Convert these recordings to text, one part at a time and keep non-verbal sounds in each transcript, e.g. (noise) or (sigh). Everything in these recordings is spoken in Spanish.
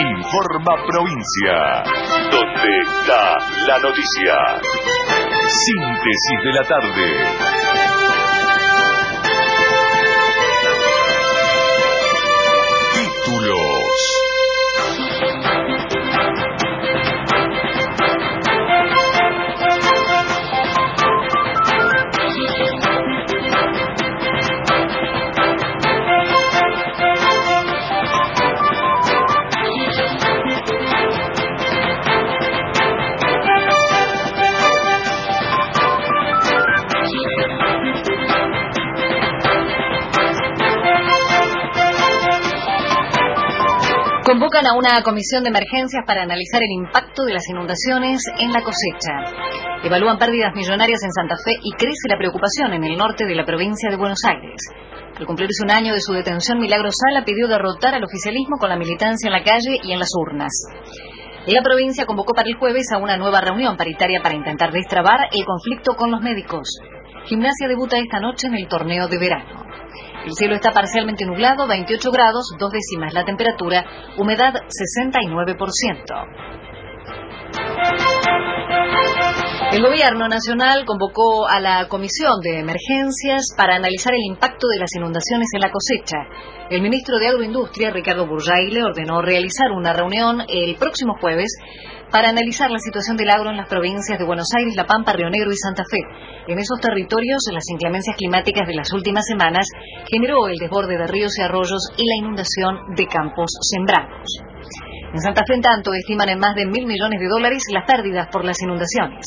Informa Provincia, donde está la noticia. Síntesis de la tarde. Convocan a una comisión de emergencias para analizar el impacto de las inundaciones en la cosecha. Evalúan pérdidas millonarias en Santa Fe y crece la preocupación en el norte de la provincia de Buenos Aires. Al cumplirse un año de su detención, Milagro Sala pidió derrotar al oficialismo con la militancia en la calle y en las urnas. La provincia convocó para el jueves a una nueva reunión paritaria para intentar destrabar el conflicto con los médicos. Gimnasia debuta esta noche en el torneo de verano. El cielo está parcialmente nublado, 28 grados, dos décimas la temperatura, humedad 69%. El gobierno nacional convocó a la Comisión de Emergencias para analizar el impacto de las inundaciones en la cosecha. El ministro de Agroindustria, Ricardo le ordenó realizar una reunión el próximo jueves para analizar la situación del agro en las provincias de Buenos Aires, La Pampa, Río Negro y Santa Fe. En esos territorios, las inclemencias climáticas de las últimas semanas generó el desborde de ríos y arroyos y la inundación de campos sembrados. En Santa Fe, en tanto, estiman en más de mil millones de dólares las pérdidas por las inundaciones.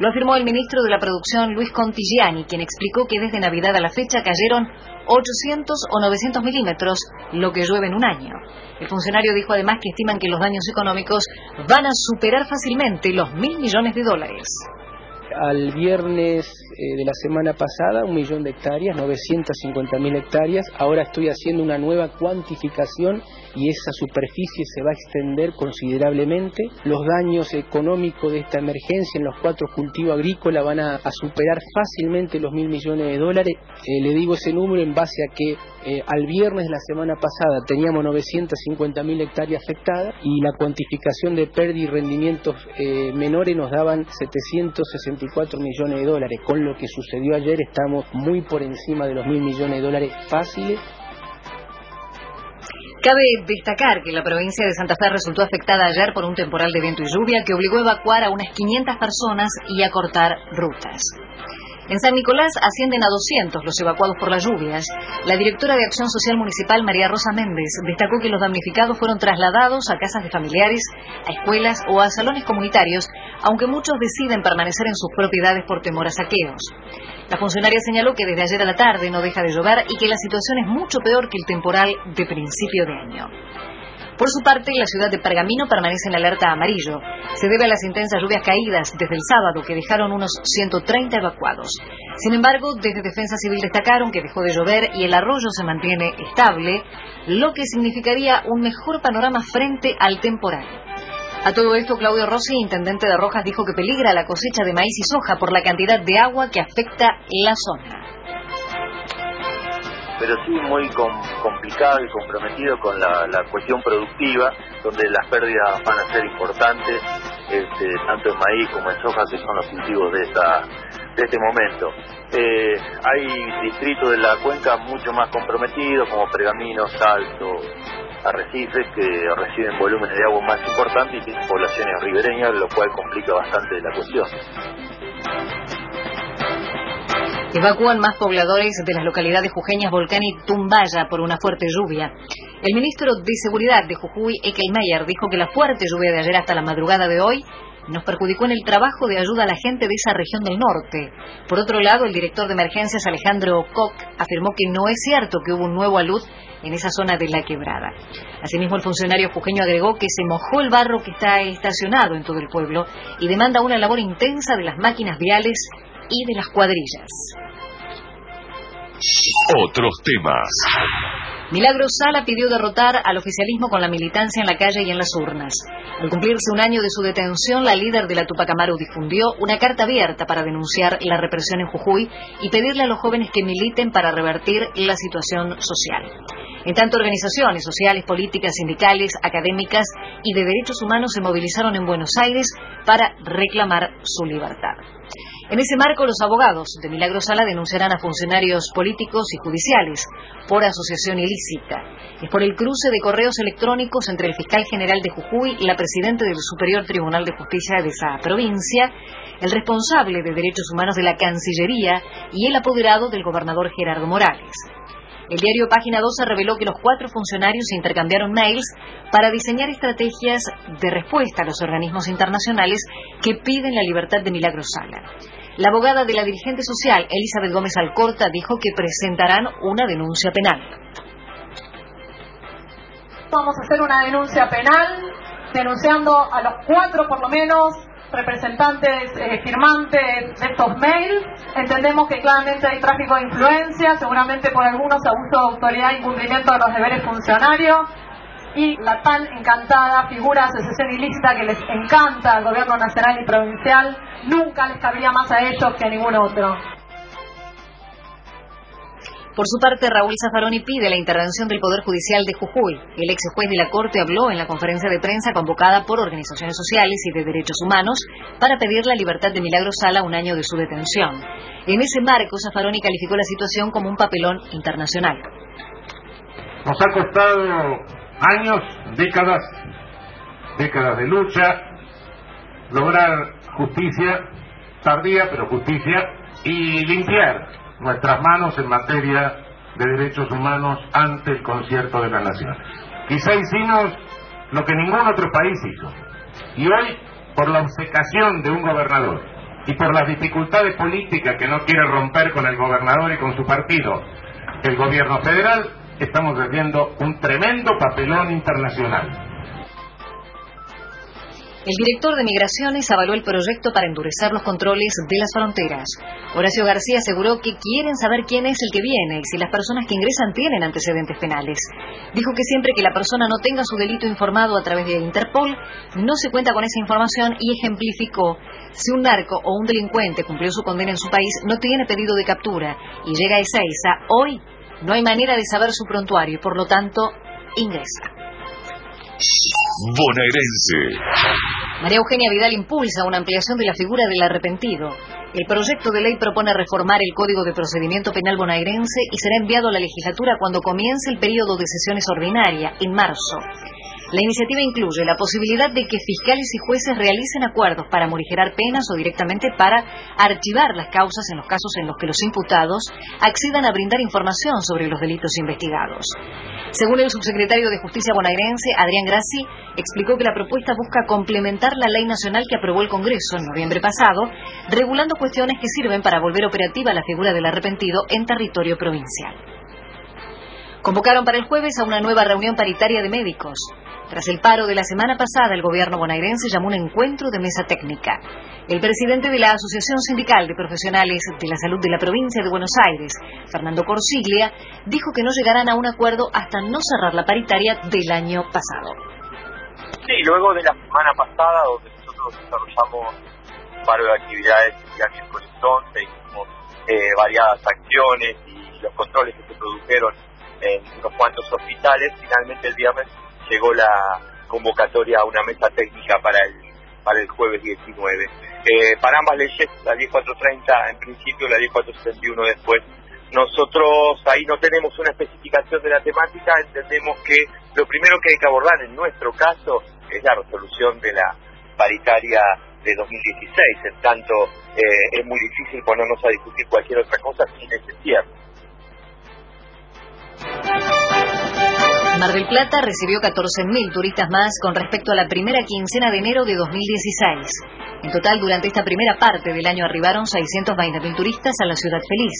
Lo afirmó el ministro de la Producción, Luis Contigiani, quien explicó que desde Navidad a la fecha cayeron 800 o 900 milímetros, lo que llueve en un año. El funcionario dijo además que estiman que los daños económicos van a superar fácilmente los mil millones de dólares al viernes eh, de la semana pasada un millón de hectáreas, 950 mil hectáreas. Ahora estoy haciendo una nueva cuantificación y esa superficie se va a extender considerablemente. Los daños económicos de esta emergencia en los cuatro cultivos agrícolas van a, superar fácilmente los mil millones de dólares. Eh, le digo ese número en base a que eh, al viernes de la semana pasada teníamos 950 mil hectáreas afectadas y la cuantificación de pérdida y rendimientos menores nos daban 764 millones de dólares. Con lo que sucedió ayer estamos muy por encima de los mil millones de dólares fáciles Cabe destacar que la provincia de Santa Fe resultó afectada ayer por un temporal de viento y lluvia que obligó a evacuar a unas 500 personas y a cortar rutas. En San Nicolás ascienden a 200 los evacuados por las lluvias. La directora de Acción Social Municipal, María Rosa Méndez, destacó que los damnificados fueron trasladados a casas de familiares, a escuelas o a salones comunitarios, aunque muchos deciden permanecer en sus propiedades por temor a saqueos. La funcionaria señaló que desde ayer a la tarde no deja de llover y que la situación es mucho peor que el temporal de principio de año. Por su parte, la ciudad de Pergamino permanece en alerta amarillo. Se debe a las intensas lluvias caídas desde el sábado que dejaron unos 130 evacuados. Sin embargo, desde Defensa Civil destacaron que dejó de llover y el arroyo se mantiene estable, lo que significaría un mejor panorama frente al temporal. A todo esto, Claudio Rossi, intendente de Rojas, dijo que peligra la cosecha de maíz y soja por la cantidad de agua que afecta la zona pero sí muy complicado y comprometido con la, cuestión productiva, donde las pérdidas van a ser importantes, este, tanto en maíz como en soja, que son los cultivos de, esta, de este momento. Eh, hay distritos de la cuenca mucho más comprometidos, como Pergamino, Salto, Arrecifes, que reciben volúmenes de agua más importantes y tienen poblaciones ribereñas, lo cual complica bastante la cuestión. Evacúan más pobladores de las localidades jujeñas Volcán y Tumbaya por una fuerte lluvia. El ministro de Seguridad de Jujuy, Ekel Meyer, dijo que la fuerte lluvia de ayer hasta la madrugada de hoy nos perjudicó en el trabajo de ayuda a la gente de esa región del norte. Por otro lado, el director de emergencias, Alejandro Koch, afirmó que no es cierto que hubo un nuevo alud en esa zona de la quebrada. Asimismo, el funcionario jujeño agregó que se mojó el barro que está estacionado en todo el pueblo y demanda una labor intensa de las máquinas viales y de las cuadrillas. Otros temas. Milagro Sala pidió derrotar al oficialismo con la militancia en la calle y en las urnas. Al cumplirse un año de su detención, la líder de la Tupac Amaru difundió una carta abierta para denunciar la represión en Jujuy y pedirle a los jóvenes que militen para revertir la situación social. En tanto, organizaciones sociales, políticas, sindicales, académicas y de derechos humanos se movilizaron en Buenos Aires para reclamar su libertad. En ese marco, los abogados de Milagro Sala denunciarán a funcionarios políticos y judiciales por asociación ilícita. Es por el cruce de correos electrónicos entre el fiscal general de Jujuy y la presidenta del Superior Tribunal de Justicia de esa provincia, el responsable de derechos humanos de la Cancillería y el apoderado del gobernador Gerardo Morales. El diario Página 12 reveló que los cuatro funcionarios intercambiaron mails para diseñar estrategias de respuesta a los organismos internacionales que piden la libertad de Milagro Sala. La abogada de la dirigente social, Elizabeth Gómez Alcorta, dijo que presentarán una denuncia penal. Vamos a hacer una denuncia penal denunciando a los cuatro por lo menos representantes eh, firmantes de estos mails. Entendemos que claramente hay tráfico de influencia, seguramente por algunos abuso de autoridad e incumplimiento de los deberes funcionarios. Y la tan encantada figura ilícita que les encanta al gobierno nacional y provincial, nunca les cabría más a ellos que a ningún otro. Por su parte, Raúl Zaffaroni pide la intervención del Poder Judicial de Jujuy. El ex juez de la Corte habló en la conferencia de prensa convocada por organizaciones sociales y de derechos humanos para pedir la libertad de Milagro Sala un año de su detención. En ese marco, Zaffaroni calificó la situación como un papelón internacional. Nos ha costado años, décadas, décadas de lucha, lograr justicia, tardía, pero justicia, y limpiar nuestras manos en materia de derechos humanos ante el concierto de las naciones. Quizá hicimos lo que ningún otro país hizo. Y hoy, por la obcecación de un gobernador y por las dificultades políticas que no quiere romper con el gobernador y con su partido, el gobierno federal, estamos viviendo un tremendo papelón internacional. El director de Migraciones avaló el proyecto para endurecer los controles de las fronteras. Horacio García aseguró que quieren saber quién es el que viene y si las personas que ingresan tienen antecedentes penales. Dijo que siempre que la persona no tenga su delito informado a través de Interpol, no se cuenta con esa información y ejemplificó si un narco o un delincuente cumplió su condena en su país, no tiene pedido de captura y llega a Ezeiza, hoy no hay manera de saber su prontuario y por lo tanto ingresa. Bonaerense. María Eugenia Vidal impulsa una ampliación de la figura del arrepentido. El proyecto de ley propone reformar el Código de Procedimiento Penal bonaerense y será enviado a la legislatura cuando comience el periodo de sesiones ordinaria, en marzo. La iniciativa incluye la posibilidad de que fiscales y jueces realicen acuerdos para morigerar penas o directamente para archivar las causas en los casos en los que los imputados accedan a brindar información sobre los delitos investigados. Según el subsecretario de Justicia bonaerense, Adrián Grassi, explicó que la propuesta busca complementar la ley nacional que aprobó el Congreso en noviembre pasado, regulando cuestiones que sirven para volver operativa la figura del arrepentido en territorio provincial. Convocaron para el jueves a una nueva reunión paritaria de médicos. Tras el paro de la semana pasada, el gobierno bonaerense llamó un encuentro de mesa técnica. El presidente de la Asociación Sindical de Profesionales de la Salud de la provincia de Buenos Aires, Fernando Corsiglia, dijo que no llegarán a un acuerdo hasta no cerrar la paritaria del año pasado. Sí, luego de la semana pasada, donde nosotros desarrollamos un paro de actividades a miércoles 11, hicimos eh, acciones y los controles que se produjeron en unos cuantos hospitales, finalmente el viernes llegó la convocatoria a una mesa técnica para el para el jueves 19. Eh, para ambas leyes, la 10430 en principio, la 10471 después, nosotros ahí no tenemos una especificación de la temática, entendemos que lo primero que hay que abordar en nuestro caso es la resolución de la paritaria de 2016, en tanto eh, es muy difícil ponernos a discutir cualquier otra cosa del Plata recibió 14.000 turistas más con respecto a la primera quincena de enero de 2016. En total, durante esta primera parte del año arribaron 620.000 turistas a la ciudad feliz.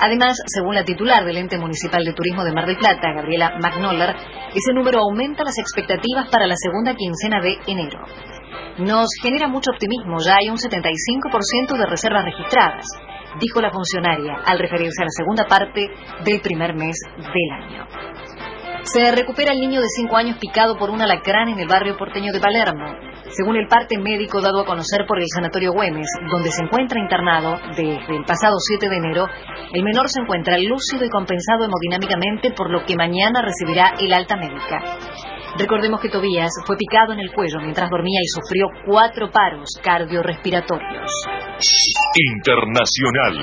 Además, según la titular del ente municipal de turismo de Mar del Plata, Gabriela Magnoller, ese número aumenta las expectativas para la segunda quincena de enero. Nos genera mucho optimismo, ya hay un 75% de reservas registradas. dijo la funcionaria al referirse a la segunda parte del primer mes del año. Se recupera el niño de 5 años picado por un alacrán en el barrio porteño de Palermo. Según el parte médico dado a conocer por el Sanatorio Güemes, donde se encuentra internado desde el pasado 7 de enero, el menor se encuentra lúcido y compensado hemodinámicamente, por lo que mañana recibirá el alta médica. Recordemos que Tobías fue picado en el cuello mientras dormía y sufrió cuatro paros cardiorrespiratorios. Internacional.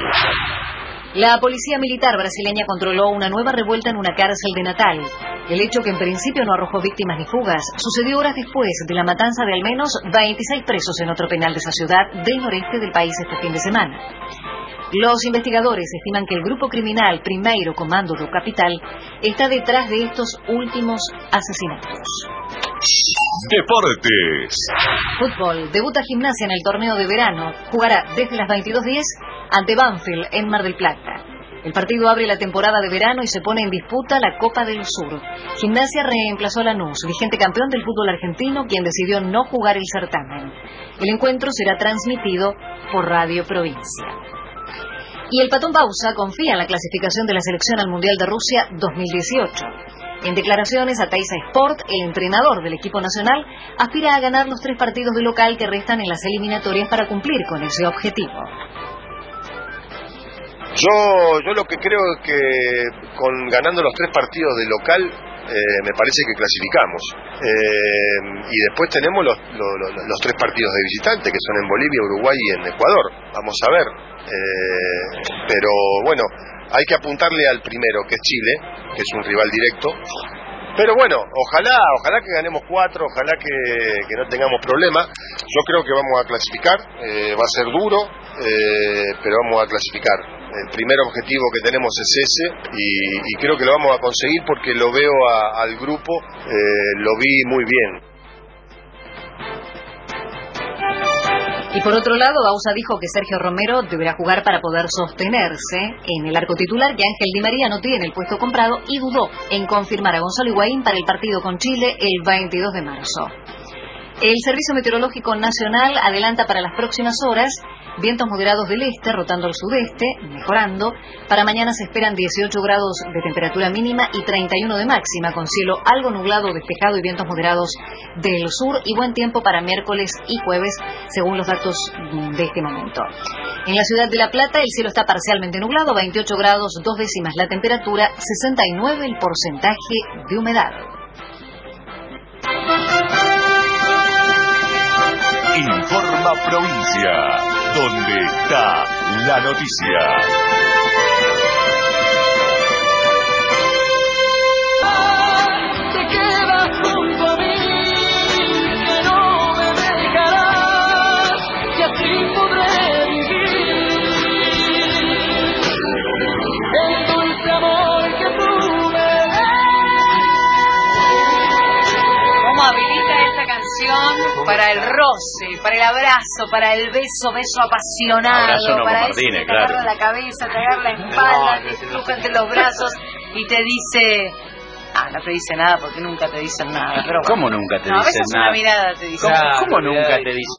La policía militar brasileña controló una nueva revuelta en una cárcel de Natal. El hecho, que en principio no arrojó víctimas ni fugas, sucedió horas después de la matanza de al menos 26 presos en otro penal de esa ciudad del noreste del país este fin de semana. Los investigadores estiman que el grupo criminal Primeiro Comando do Capital está detrás de estos últimos asesinatos. Deportes. Fútbol. Debuta Gimnasia en el torneo de verano. Jugará desde las 22.10 ante Banfield en Mar del Plata. El partido abre la temporada de verano y se pone en disputa la Copa del Sur. Gimnasia reemplazó a Lanús, vigente campeón del fútbol argentino, quien decidió no jugar el certamen. El encuentro será transmitido por Radio Provincia. Y el Patón Bausa confía en la clasificación de la selección al Mundial de Rusia 2018. En declaraciones a Taisa Sport, el entrenador del equipo nacional aspira a ganar los tres partidos de local que restan en las eliminatorias para cumplir con ese objetivo. Yo, yo lo que creo es que con ganando los tres partidos de local eh, me parece que clasificamos. Eh, y después tenemos los, los, los, tres partidos de visitante, que son en Bolivia, Uruguay y en Ecuador. Vamos a ver. Eh, pero bueno, hay que apuntarle al primero, que es Chile, que es un rival directo. Pero bueno, ojalá, ojalá que ganemos cuatro, ojalá que, no tengamos problemas. Yo creo que vamos a clasificar, eh, va a ser duro, eh, pero vamos a clasificar. El primer objetivo que tenemos es ese y, creo que lo vamos a conseguir porque lo veo al grupo, lo vi muy bien. Y por otro lado, Bausa dijo que Sergio Romero deberá jugar para poder sostenerse en el arco titular, que Ángel Di María no tiene el puesto comprado y dudó en confirmar a Gonzalo Higuaín para el partido con Chile el 22 de marzo. El Servicio Meteorológico Nacional adelanta para las próximas horas vientos moderados del este rotando al sudeste, mejorando. Para mañana se esperan 18 grados de temperatura mínima y 31 de máxima, con cielo algo nublado, despejado y vientos moderados del sur y buen tiempo para miércoles y jueves, según los datos de este momento. En la ciudad de La Plata el cielo está parcialmente nublado, 28 grados, dos décimas la temperatura, 69 el porcentaje de humedad. Informa Provincia, donde está la noticia. Para el roce, para el abrazo, para el beso, beso apasionado, para eso te agarra la cabeza, (laughs) te agarra la espalda, te empuja entre los brazos y te dice Ah, no te dice nada porque nunca te dicen nada. Pero ¿Cómo nunca te no, dicen a veces nada? Una mirada te dice ¿Cómo, ¿cómo nunca te dicen